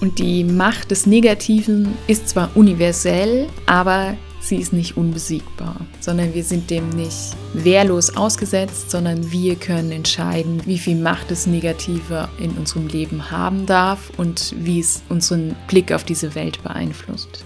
Und die Macht des Negativen ist zwar universell, aber sie ist nicht unbesiegbar, sondern wir sind dem nicht wehrlos ausgesetzt, sondern wir können entscheiden, wie viel Macht das Negative in unserem Leben haben darf und wie es unseren Blick auf diese Welt beeinflusst.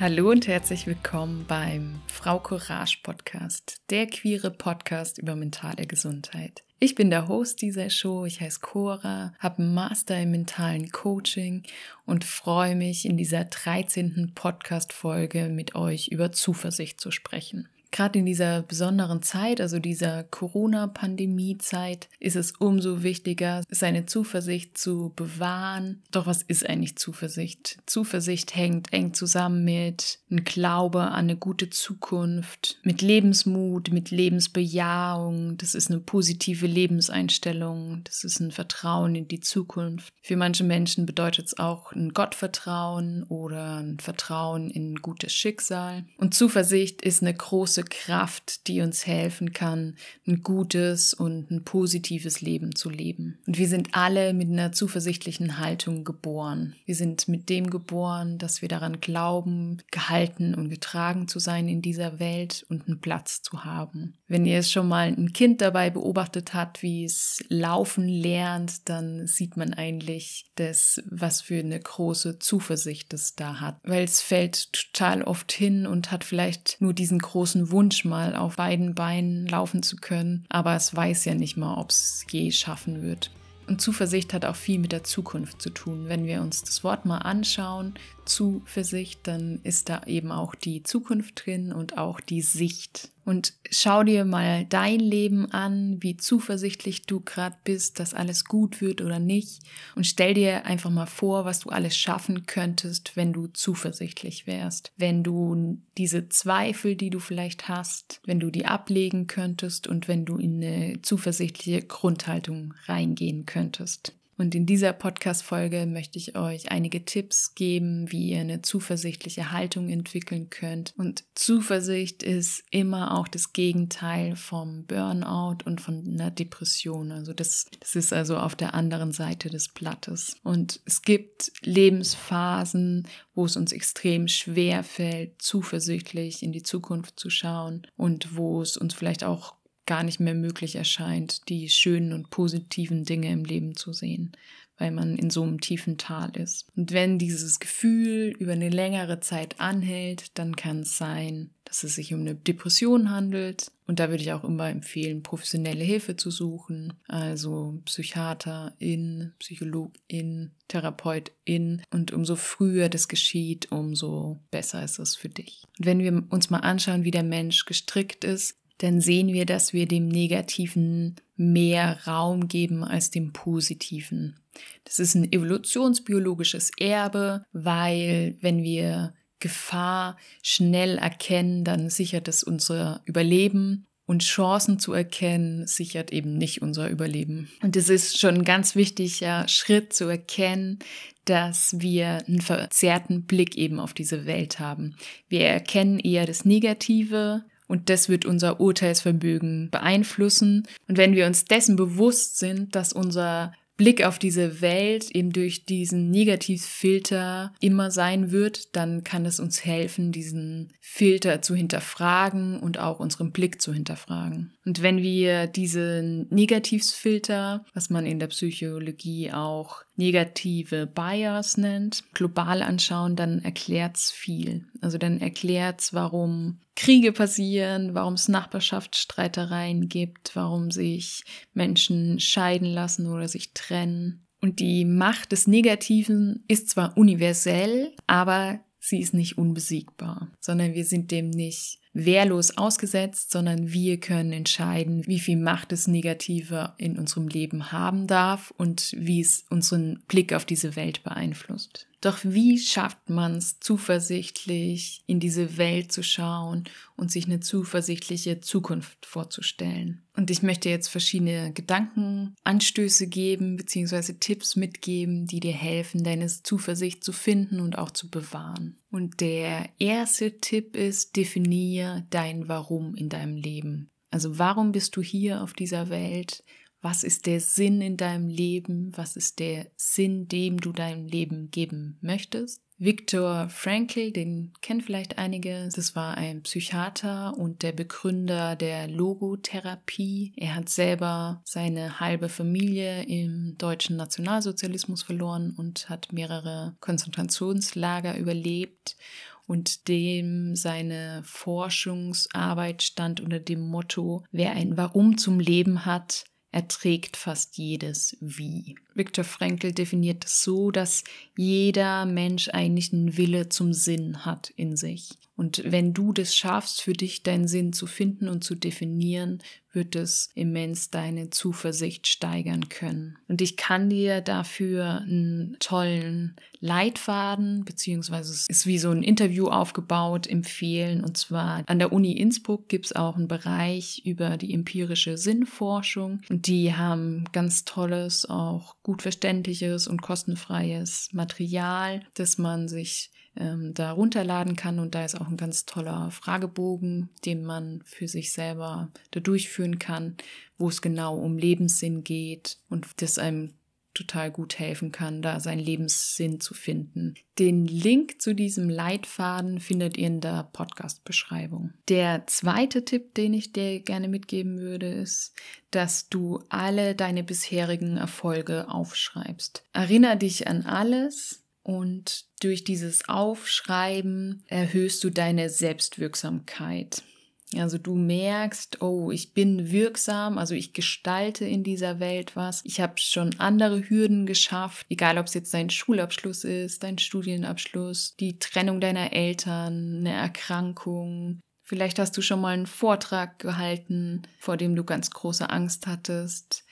Hallo und herzlich willkommen beim Frau Courage Podcast, der queere Podcast über mentale Gesundheit. Ich bin der Host dieser Show, ich heiße Cora, habe einen Master im mentalen Coaching und freue mich, in dieser 13. Podcast-Folge mit euch über Zuversicht zu sprechen. Gerade in dieser besonderen Zeit, also dieser Corona-Pandemie-Zeit, ist es umso wichtiger, seine Zuversicht zu bewahren. Doch was ist eigentlich Zuversicht? Zuversicht hängt eng zusammen mit einem Glaube an eine gute Zukunft, mit Lebensmut, mit Lebensbejahung. Das ist eine positive Lebenseinstellung. Das ist ein Vertrauen in die Zukunft. Für manche Menschen bedeutet es auch ein Gottvertrauen oder ein Vertrauen in gutes Schicksal. Und Zuversicht ist eine große große Kraft, die uns helfen kann, ein gutes und ein positives Leben zu leben. Und wir sind alle mit einer zuversichtlichen Haltung geboren. Wir sind mit dem geboren, dass wir daran glauben, gehalten und getragen zu sein in dieser Welt und einen Platz zu haben. Wenn ihr es schon mal ein Kind dabei beobachtet habt, wie es laufen lernt, dann sieht man eigentlich das, was für eine große Zuversicht es da hat. Weil es fällt total oft hin und hat vielleicht nur diesen großen Wunsch, mal auf beiden Beinen laufen zu können, aber es weiß ja nicht mal, ob es je schaffen wird. Und Zuversicht hat auch viel mit der Zukunft zu tun. Wenn wir uns das Wort mal anschauen, Zuversicht, dann ist da eben auch die Zukunft drin und auch die Sicht. Und schau dir mal dein Leben an, wie zuversichtlich du gerade bist, dass alles gut wird oder nicht. Und stell dir einfach mal vor, was du alles schaffen könntest, wenn du zuversichtlich wärst. Wenn du diese Zweifel, die du vielleicht hast, wenn du die ablegen könntest und wenn du in eine zuversichtliche Grundhaltung reingehen könntest. Und in dieser Podcast-Folge möchte ich euch einige Tipps geben, wie ihr eine zuversichtliche Haltung entwickeln könnt. Und Zuversicht ist immer auch das Gegenteil vom Burnout und von einer Depression. Also das, das ist also auf der anderen Seite des Blattes. Und es gibt Lebensphasen, wo es uns extrem schwer fällt, zuversichtlich in die Zukunft zu schauen und wo es uns vielleicht auch gar nicht mehr möglich erscheint, die schönen und positiven Dinge im Leben zu sehen, weil man in so einem tiefen Tal ist. Und wenn dieses Gefühl über eine längere Zeit anhält, dann kann es sein, dass es sich um eine Depression handelt. Und da würde ich auch immer empfehlen, professionelle Hilfe zu suchen, also Psychiaterin, Psychologin, Therapeutin. Und umso früher das geschieht, umso besser ist es für dich. Und wenn wir uns mal anschauen, wie der Mensch gestrickt ist, dann sehen wir, dass wir dem Negativen mehr Raum geben als dem Positiven. Das ist ein evolutionsbiologisches Erbe, weil wenn wir Gefahr schnell erkennen, dann sichert es unser Überleben und Chancen zu erkennen, sichert eben nicht unser Überleben. Und es ist schon ein ganz wichtiger Schritt zu erkennen, dass wir einen verzerrten Blick eben auf diese Welt haben. Wir erkennen eher das Negative, und das wird unser Urteilsvermögen beeinflussen. Und wenn wir uns dessen bewusst sind, dass unser Blick auf diese Welt eben durch diesen Negativfilter immer sein wird, dann kann es uns helfen, diesen Filter zu hinterfragen und auch unseren Blick zu hinterfragen. Und wenn wir diesen Negativfilter, was man in der Psychologie auch negative Bias nennt, global anschauen, dann erklärt's viel. Also dann erklärt's, warum Kriege passieren, warum es Nachbarschaftsstreitereien gibt, warum sich Menschen scheiden lassen oder sich trennen. Und die Macht des Negativen ist zwar universell, aber sie ist nicht unbesiegbar, sondern wir sind dem nicht wehrlos ausgesetzt, sondern wir können entscheiden, wie viel Macht das Negative in unserem Leben haben darf und wie es unseren Blick auf diese Welt beeinflusst. Doch wie schafft man es, zuversichtlich in diese Welt zu schauen und sich eine zuversichtliche Zukunft vorzustellen? Und ich möchte jetzt verschiedene Gedankenanstöße geben, beziehungsweise Tipps mitgeben, die dir helfen, deine Zuversicht zu finden und auch zu bewahren. Und der erste Tipp ist, definiere dein Warum in deinem Leben. Also warum bist du hier auf dieser Welt? Was ist der Sinn in deinem Leben, was ist der Sinn, dem du deinem Leben geben möchtest. Viktor Frankl, den kennen vielleicht einige, das war ein Psychiater und der Begründer der Logotherapie. Er hat selber seine halbe Familie im deutschen Nationalsozialismus verloren und hat mehrere Konzentrationslager überlebt und dem seine Forschungsarbeit stand unter dem Motto, wer ein Warum zum Leben hat, erträgt fast jedes Wie. Viktor Frankl definiert es so, dass jeder Mensch eigentlich einen Wille zum Sinn hat in sich. Und wenn du das schaffst, für dich deinen Sinn zu finden und zu definieren, wird es immens deine Zuversicht steigern können. Und ich kann dir dafür einen tollen Leitfaden, beziehungsweise es ist wie so ein Interview aufgebaut, empfehlen. Und zwar an der Uni Innsbruck gibt es auch einen Bereich über die empirische Sinnforschung. Und die haben ganz tolles, auch gut verständliches und kostenfreies Material, das man sich ähm, da runterladen kann. Und da ist auch ein ganz toller Fragebogen, den man für sich selber da durchführen kann, wo es genau um Lebenssinn geht und das einem total gut helfen kann, da seinen Lebenssinn zu finden. Den Link zu diesem Leitfaden findet ihr in der Podcast-Beschreibung. Der zweite Tipp, den ich dir gerne mitgeben würde, ist, dass du alle deine bisherigen Erfolge aufschreibst. Erinner dich an alles, und durch dieses Aufschreiben erhöhst du deine Selbstwirksamkeit. Also du merkst, oh, ich bin wirksam, also ich gestalte in dieser Welt was. Ich habe schon andere Hürden geschafft, egal ob es jetzt dein Schulabschluss ist, dein Studienabschluss, die Trennung deiner Eltern, eine Erkrankung. Vielleicht hast du schon mal einen Vortrag gehalten, vor dem du ganz große Angst hattest.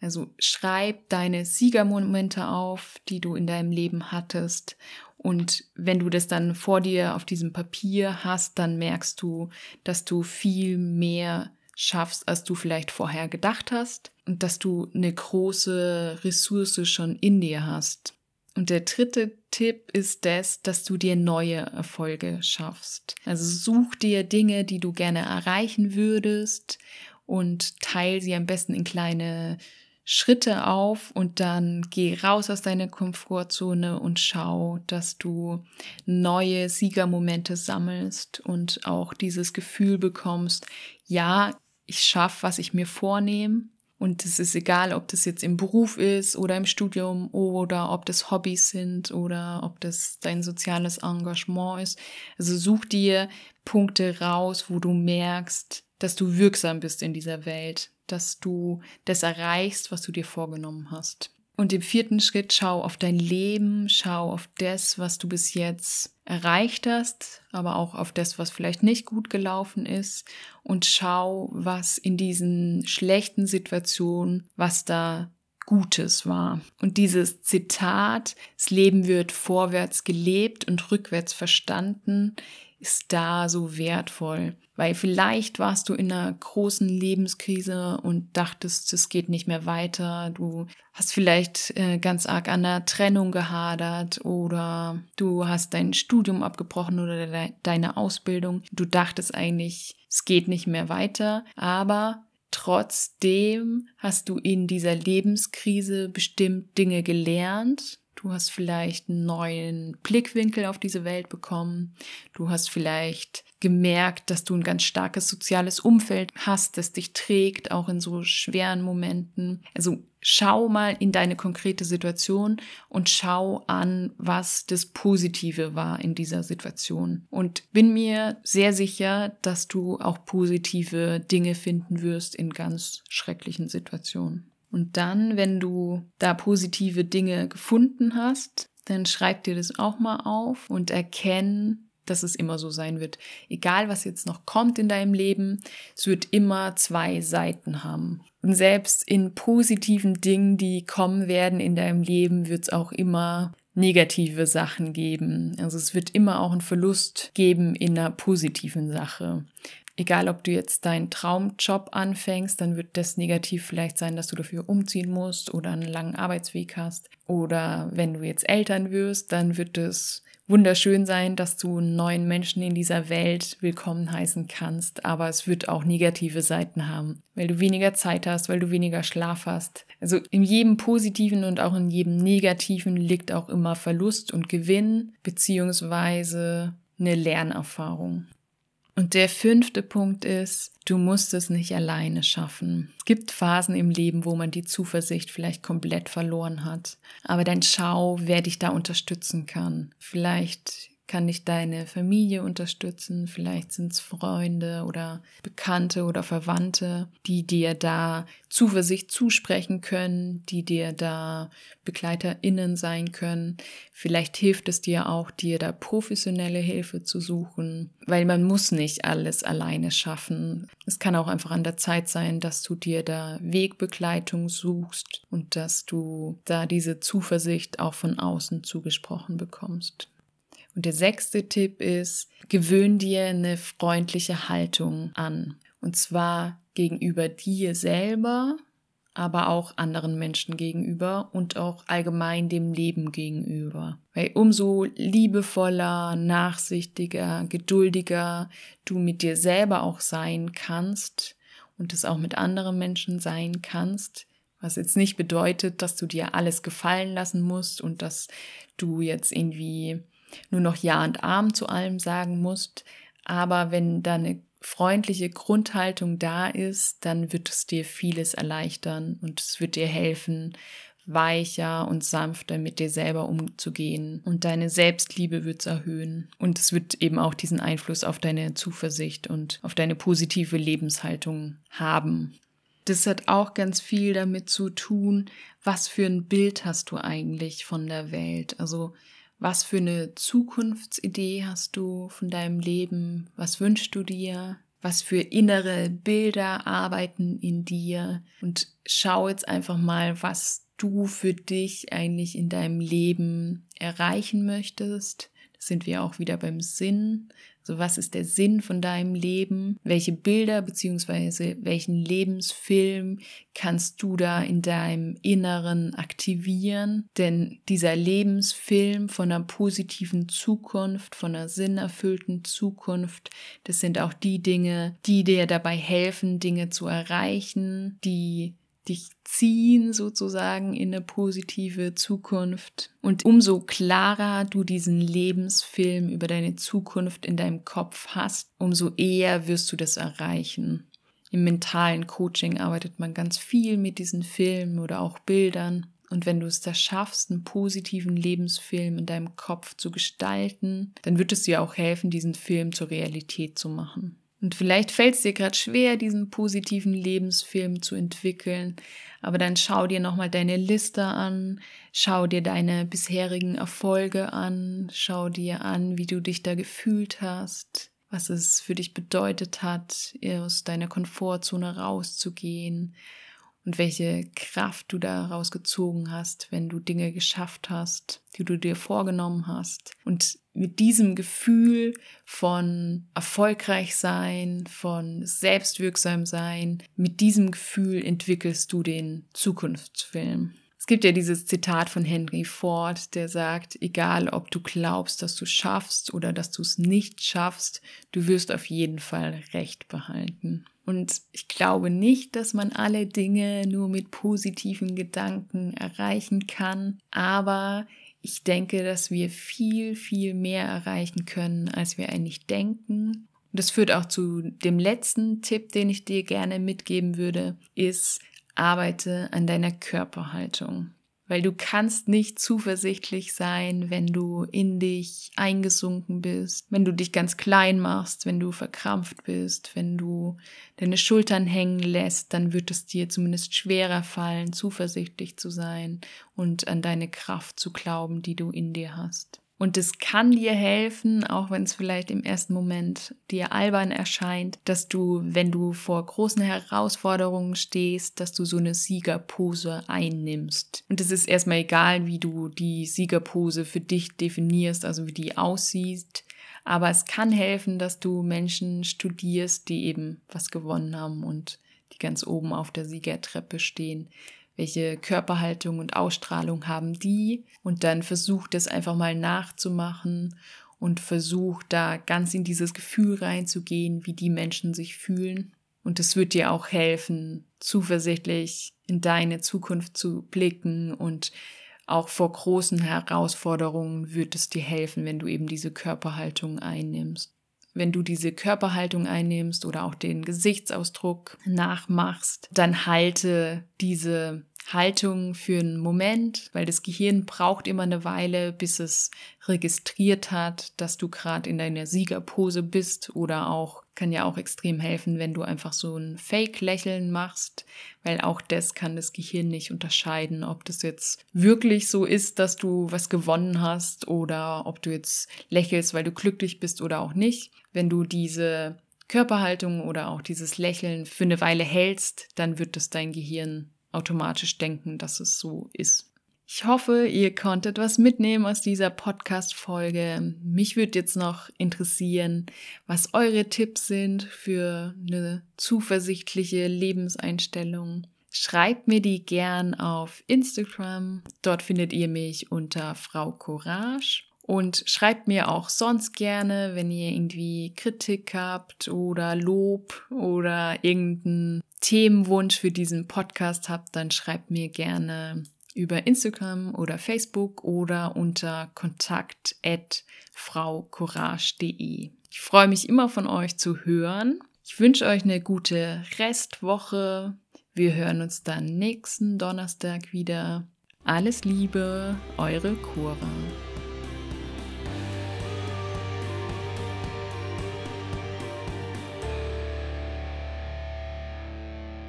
Also schreib deine Siegermomente auf, die du in deinem Leben hattest. Und wenn du das dann vor dir auf diesem Papier hast, dann merkst du, dass du viel mehr schaffst, als du vielleicht vorher gedacht hast und dass du eine große Ressource schon in dir hast. Und der dritte Tipp ist das, dass du dir neue Erfolge schaffst. Also such dir Dinge, die du gerne erreichen würdest und teile sie am besten in kleine Schritte auf und dann geh raus aus deiner Komfortzone und schau, dass du neue Siegermomente sammelst und auch dieses Gefühl bekommst, ja, ich schaffe, was ich mir vornehme. Und es ist egal, ob das jetzt im Beruf ist oder im Studium oder ob das Hobbys sind oder ob das dein soziales Engagement ist. Also such dir Punkte raus, wo du merkst, dass du wirksam bist in dieser Welt, dass du das erreichst, was du dir vorgenommen hast. Und im vierten Schritt schau auf dein Leben, schau auf das, was du bis jetzt erreicht hast, aber auch auf das, was vielleicht nicht gut gelaufen ist. Und schau, was in diesen schlechten Situationen, was da Gutes war. Und dieses Zitat, das Leben wird vorwärts gelebt und rückwärts verstanden, ist da so wertvoll. Weil vielleicht warst du in einer großen Lebenskrise und dachtest, es geht nicht mehr weiter. Du hast vielleicht äh, ganz arg an der Trennung gehadert oder du hast dein Studium abgebrochen oder de deine Ausbildung. Du dachtest eigentlich, es geht nicht mehr weiter. Aber trotzdem hast du in dieser Lebenskrise bestimmt Dinge gelernt, Du hast vielleicht einen neuen Blickwinkel auf diese Welt bekommen. Du hast vielleicht gemerkt, dass du ein ganz starkes soziales Umfeld hast, das dich trägt, auch in so schweren Momenten. Also schau mal in deine konkrete Situation und schau an, was das Positive war in dieser Situation. Und bin mir sehr sicher, dass du auch positive Dinge finden wirst in ganz schrecklichen Situationen. Und dann, wenn du da positive Dinge gefunden hast, dann schreib dir das auch mal auf und erkenn, dass es immer so sein wird. Egal, was jetzt noch kommt in deinem Leben, es wird immer zwei Seiten haben. Und selbst in positiven Dingen, die kommen werden in deinem Leben, wird es auch immer negative Sachen geben. Also es wird immer auch einen Verlust geben in einer positiven Sache. Egal, ob du jetzt deinen Traumjob anfängst, dann wird das negativ vielleicht sein, dass du dafür umziehen musst oder einen langen Arbeitsweg hast. Oder wenn du jetzt Eltern wirst, dann wird es wunderschön sein, dass du neuen Menschen in dieser Welt willkommen heißen kannst, aber es wird auch negative Seiten haben, weil du weniger Zeit hast, weil du weniger Schlaf hast. Also in jedem positiven und auch in jedem negativen liegt auch immer Verlust und Gewinn beziehungsweise eine Lernerfahrung. Und der fünfte Punkt ist, du musst es nicht alleine schaffen. Es gibt Phasen im Leben, wo man die Zuversicht vielleicht komplett verloren hat. Aber dann schau, wer dich da unterstützen kann. Vielleicht kann dich deine Familie unterstützen, vielleicht sind es Freunde oder Bekannte oder Verwandte, die dir da Zuversicht zusprechen können, die dir da BegleiterInnen sein können. Vielleicht hilft es dir auch, dir da professionelle Hilfe zu suchen, weil man muss nicht alles alleine schaffen. Es kann auch einfach an der Zeit sein, dass du dir da Wegbegleitung suchst und dass du da diese Zuversicht auch von außen zugesprochen bekommst. Und der sechste Tipp ist, gewöhn dir eine freundliche Haltung an. Und zwar gegenüber dir selber, aber auch anderen Menschen gegenüber und auch allgemein dem Leben gegenüber. Weil umso liebevoller, nachsichtiger, geduldiger du mit dir selber auch sein kannst und es auch mit anderen Menschen sein kannst, was jetzt nicht bedeutet, dass du dir alles gefallen lassen musst und dass du jetzt irgendwie nur noch Ja und Arm zu allem sagen musst. Aber wenn da eine freundliche Grundhaltung da ist, dann wird es dir vieles erleichtern und es wird dir helfen, weicher und sanfter mit dir selber umzugehen. Und deine Selbstliebe wird es erhöhen. Und es wird eben auch diesen Einfluss auf deine Zuversicht und auf deine positive Lebenshaltung haben. Das hat auch ganz viel damit zu tun, was für ein Bild hast du eigentlich von der Welt. Also was für eine Zukunftsidee hast du von deinem Leben? Was wünschst du dir? Was für innere Bilder arbeiten in dir? Und schau jetzt einfach mal, was du für dich eigentlich in deinem Leben erreichen möchtest. Sind wir auch wieder beim Sinn. So, was ist der Sinn von deinem Leben? Welche Bilder beziehungsweise welchen Lebensfilm kannst du da in deinem Inneren aktivieren? Denn dieser Lebensfilm von einer positiven Zukunft, von einer sinnerfüllten Zukunft, das sind auch die Dinge, die dir dabei helfen, Dinge zu erreichen, die dich ziehen sozusagen in eine positive Zukunft. Und umso klarer du diesen Lebensfilm über deine Zukunft in deinem Kopf hast, umso eher wirst du das erreichen. Im mentalen Coaching arbeitet man ganz viel mit diesen Filmen oder auch Bildern. Und wenn du es da schaffst, einen positiven Lebensfilm in deinem Kopf zu gestalten, dann wird es dir auch helfen, diesen Film zur Realität zu machen. Und vielleicht fällt es dir gerade schwer, diesen positiven Lebensfilm zu entwickeln, aber dann schau dir nochmal deine Liste an, schau dir deine bisherigen Erfolge an, schau dir an, wie du dich da gefühlt hast, was es für dich bedeutet hat, aus deiner Komfortzone rauszugehen und welche Kraft du daraus gezogen hast, wenn du Dinge geschafft hast, die du dir vorgenommen hast. Und mit diesem Gefühl von erfolgreich sein, von selbstwirksam sein, mit diesem Gefühl entwickelst du den Zukunftsfilm. Es gibt ja dieses Zitat von Henry Ford, der sagt, egal ob du glaubst, dass du schaffst oder dass du es nicht schaffst, du wirst auf jeden Fall Recht behalten. Und ich glaube nicht, dass man alle Dinge nur mit positiven Gedanken erreichen kann, aber ich denke, dass wir viel, viel mehr erreichen können, als wir eigentlich denken. Und das führt auch zu dem letzten Tipp, den ich dir gerne mitgeben würde, ist, arbeite an deiner Körperhaltung weil du kannst nicht zuversichtlich sein, wenn du in dich eingesunken bist, wenn du dich ganz klein machst, wenn du verkrampft bist, wenn du deine Schultern hängen lässt, dann wird es dir zumindest schwerer fallen, zuversichtlich zu sein und an deine Kraft zu glauben, die du in dir hast. Und es kann dir helfen, auch wenn es vielleicht im ersten Moment dir albern erscheint, dass du, wenn du vor großen Herausforderungen stehst, dass du so eine Siegerpose einnimmst. Und es ist erstmal egal, wie du die Siegerpose für dich definierst, also wie die aussieht. Aber es kann helfen, dass du Menschen studierst, die eben was gewonnen haben und die ganz oben auf der Siegertreppe stehen. Welche Körperhaltung und Ausstrahlung haben die? Und dann versuch das einfach mal nachzumachen und versuch da ganz in dieses Gefühl reinzugehen, wie die Menschen sich fühlen. Und es wird dir auch helfen, zuversichtlich in deine Zukunft zu blicken und auch vor großen Herausforderungen wird es dir helfen, wenn du eben diese Körperhaltung einnimmst. Wenn du diese Körperhaltung einnimmst oder auch den Gesichtsausdruck nachmachst, dann halte diese Haltung für einen Moment, weil das Gehirn braucht immer eine Weile, bis es registriert hat, dass du gerade in deiner Siegerpose bist oder auch kann ja auch extrem helfen, wenn du einfach so ein Fake-Lächeln machst, weil auch das kann das Gehirn nicht unterscheiden, ob das jetzt wirklich so ist, dass du was gewonnen hast oder ob du jetzt lächelst, weil du glücklich bist oder auch nicht. Wenn du diese Körperhaltung oder auch dieses Lächeln für eine Weile hältst, dann wird es dein Gehirn automatisch denken, dass es so ist. Ich hoffe, ihr konntet was mitnehmen aus dieser Podcast-Folge. Mich würde jetzt noch interessieren, was eure Tipps sind für eine zuversichtliche Lebenseinstellung. Schreibt mir die gern auf Instagram. Dort findet ihr mich unter Frau Courage. Und schreibt mir auch sonst gerne, wenn ihr irgendwie Kritik habt oder Lob oder irgendeinen Themenwunsch für diesen Podcast habt, dann schreibt mir gerne über Instagram oder Facebook oder unter kontakt@fraucourage.de. Ich freue mich immer von euch zu hören. Ich wünsche euch eine gute Restwoche. Wir hören uns dann nächsten Donnerstag wieder. Alles Liebe, eure Cora.